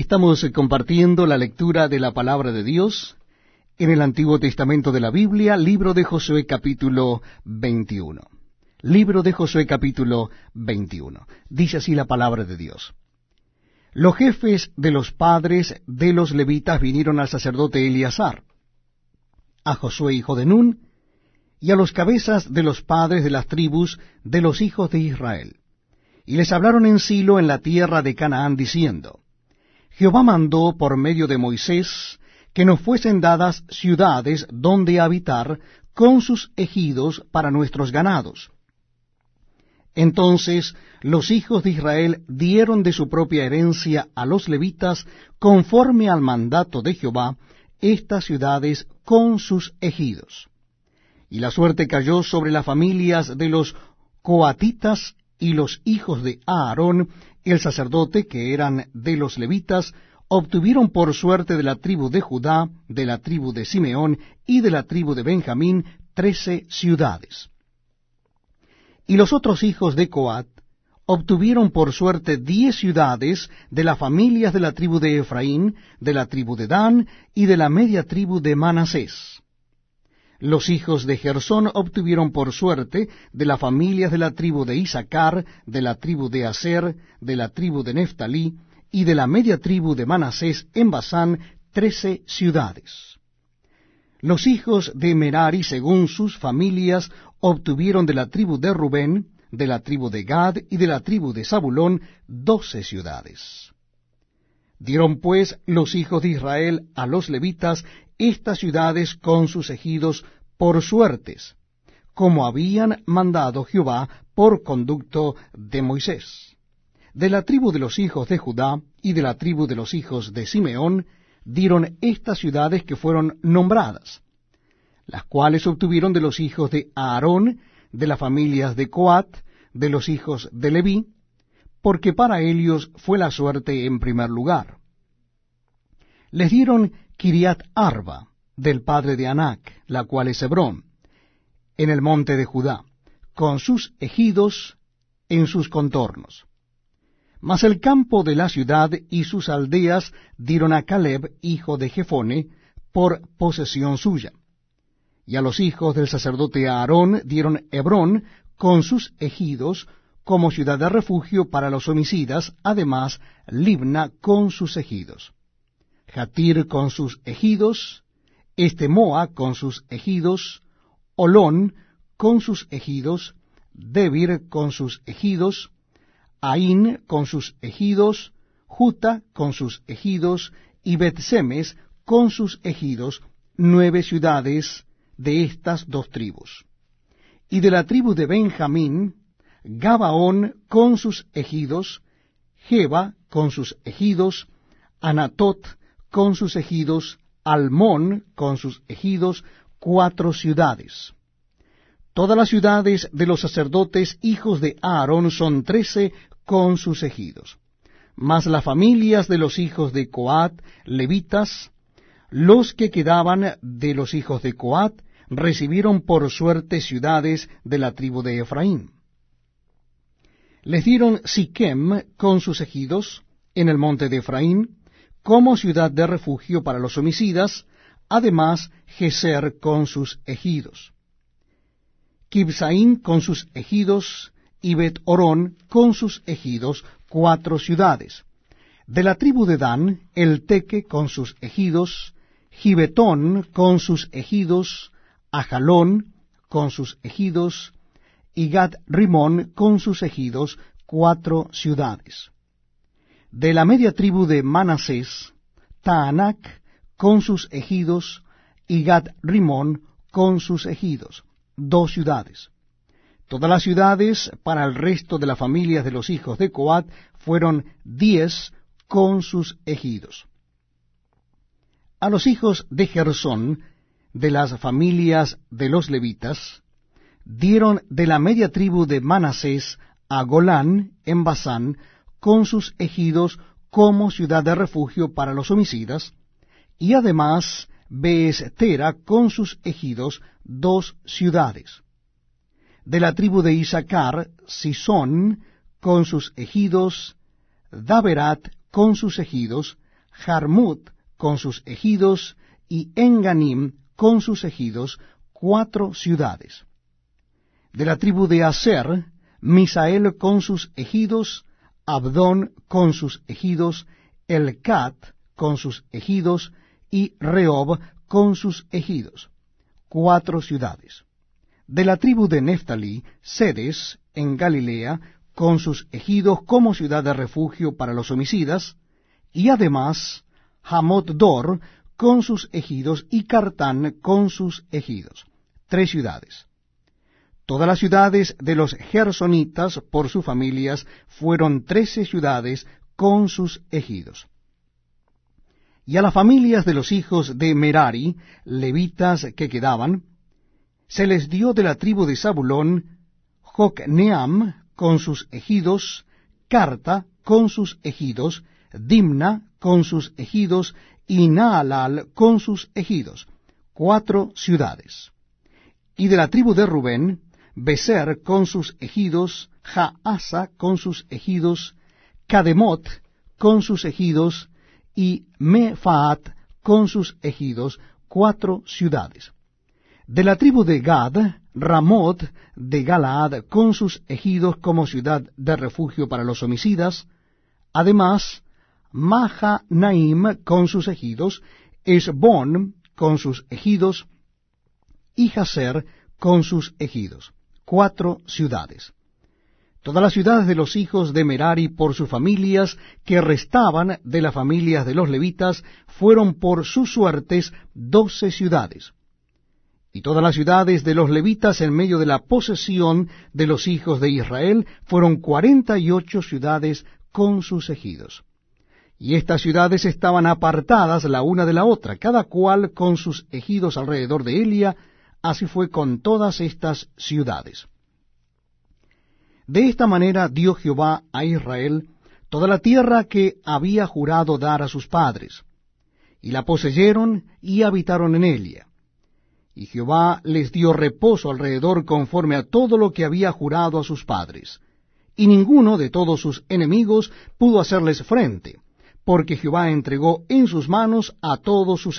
Estamos compartiendo la lectura de la palabra de Dios en el Antiguo Testamento de la Biblia, libro de Josué capítulo 21. Libro de Josué capítulo 21. Dice así la palabra de Dios. Los jefes de los padres de los levitas vinieron al sacerdote Eleazar, a Josué hijo de Nun, y a los cabezas de los padres de las tribus de los hijos de Israel. Y les hablaron en Silo en la tierra de Canaán, diciendo, Jehová mandó por medio de Moisés que nos fuesen dadas ciudades donde habitar con sus ejidos para nuestros ganados. Entonces los hijos de Israel dieron de su propia herencia a los levitas, conforme al mandato de Jehová, estas ciudades con sus ejidos. Y la suerte cayó sobre las familias de los coatitas y los hijos de Aarón, el sacerdote, que eran de los levitas, obtuvieron por suerte de la tribu de Judá, de la tribu de Simeón y de la tribu de Benjamín trece ciudades. Y los otros hijos de Coat obtuvieron por suerte diez ciudades de las familias de la tribu de Efraín, de la tribu de Dan y de la media tribu de Manasés. Los hijos de Gersón obtuvieron por suerte de las familias de la tribu de Isaacar, de la tribu de Aser, de la tribu de Neftalí y de la media tribu de Manasés en Basán trece ciudades. Los hijos de Merari, según sus familias, obtuvieron de la tribu de Rubén, de la tribu de Gad y de la tribu de Zabulón doce ciudades. Dieron pues los hijos de Israel a los levitas estas ciudades con sus ejidos por suertes, como habían mandado Jehová por conducto de Moisés. De la tribu de los hijos de Judá y de la tribu de los hijos de Simeón dieron estas ciudades que fueron nombradas, las cuales obtuvieron de los hijos de Aarón, de las familias de Coat, de los hijos de Leví, porque para ellos fue la suerte en primer lugar. Les dieron Kiriat Arba, del padre de Anac, la cual es Hebrón, en el monte de Judá, con sus ejidos en sus contornos. Mas el campo de la ciudad y sus aldeas dieron a Caleb, hijo de Jefone, por posesión suya y a los hijos del sacerdote Aarón dieron Hebrón con sus ejidos como ciudad de refugio para los homicidas, además Libna con sus ejidos, Jatir con sus ejidos, Estemoa con sus ejidos, Olón con sus ejidos, Debir con sus ejidos, Ain con sus ejidos, Juta con sus ejidos, y Betsemes con sus ejidos, nueve ciudades de estas dos tribus. Y de la tribu de Benjamín, Gabaón con sus ejidos, Jeba con sus ejidos, Anatot con sus ejidos, Almón con sus ejidos, cuatro ciudades. Todas las ciudades de los sacerdotes hijos de Aarón son trece con sus ejidos. Mas las familias de los hijos de Coat, levitas, los que quedaban de los hijos de Coat, recibieron por suerte ciudades de la tribu de Efraín. Les dieron Siquem con sus ejidos en el monte de Efraín, como ciudad de refugio para los homicidas, además Geser con sus ejidos. Kibsaín con sus ejidos, y Bet Orón con sus ejidos, cuatro ciudades. De la tribu de Dan, el Teque con sus ejidos, Gibetón con sus ejidos, Ajalón con sus ejidos, y Gad Rimón con sus ejidos, cuatro ciudades. De la media tribu de Manasés, Taanac con sus ejidos, y Gad Rimón con sus ejidos, dos ciudades. Todas las ciudades para el resto de las familias de los hijos de Coat fueron diez con sus ejidos. A los hijos de Gersón de las familias de los levitas, dieron de la media tribu de Manasés a Golán en Basán, con sus ejidos como ciudad de refugio para los homicidas, y además Beestera con sus ejidos, dos ciudades. De la tribu de Isaacar, Sisón con sus ejidos, Daberat con sus ejidos, Jarmut con sus ejidos, y Enganim con sus ejidos, cuatro ciudades. De la tribu de Aser, Misael con sus ejidos, Abdón con sus ejidos, Elcat con sus ejidos, y Rehob con sus ejidos, cuatro ciudades. De la tribu de Neftalí, Sedes, en Galilea, con sus ejidos como ciudad de refugio para los homicidas, y además Hamot Dor con sus ejidos y Cartán con sus ejidos. Tres ciudades. Todas las ciudades de los gersonitas por sus familias fueron trece ciudades con sus ejidos. Y a las familias de los hijos de Merari, levitas que quedaban, se les dio de la tribu de Zabulón Jocneam con sus ejidos, Carta con sus ejidos, Dimna con sus ejidos y Naalal con sus ejidos, cuatro ciudades. Y de la tribu de Rubén, Beser con sus ejidos, Jaasa con sus ejidos, Kademot con sus ejidos, y Mefaat con sus ejidos, cuatro ciudades. De la tribu de Gad, Ramot de Galaad con sus ejidos como ciudad de refugio para los homicidas, además Mahanaim con sus ejidos, Esbon con sus ejidos, y Jaser con sus ejidos, cuatro ciudades. Todas las ciudades de los hijos de Merari por sus familias, que restaban de las familias de los levitas, fueron por sus suertes doce ciudades. Y todas las ciudades de los levitas en medio de la posesión de los hijos de Israel fueron cuarenta y ocho ciudades con sus ejidos. Y estas ciudades estaban apartadas la una de la otra, cada cual con sus ejidos alrededor de Elia, así fue con todas estas ciudades. De esta manera dio Jehová a Israel toda la tierra que había jurado dar a sus padres, y la poseyeron y habitaron en Elia. Y Jehová les dio reposo alrededor conforme a todo lo que había jurado a sus padres, y ninguno de todos sus enemigos pudo hacerles frente porque Jehová entregó en sus manos a todos sus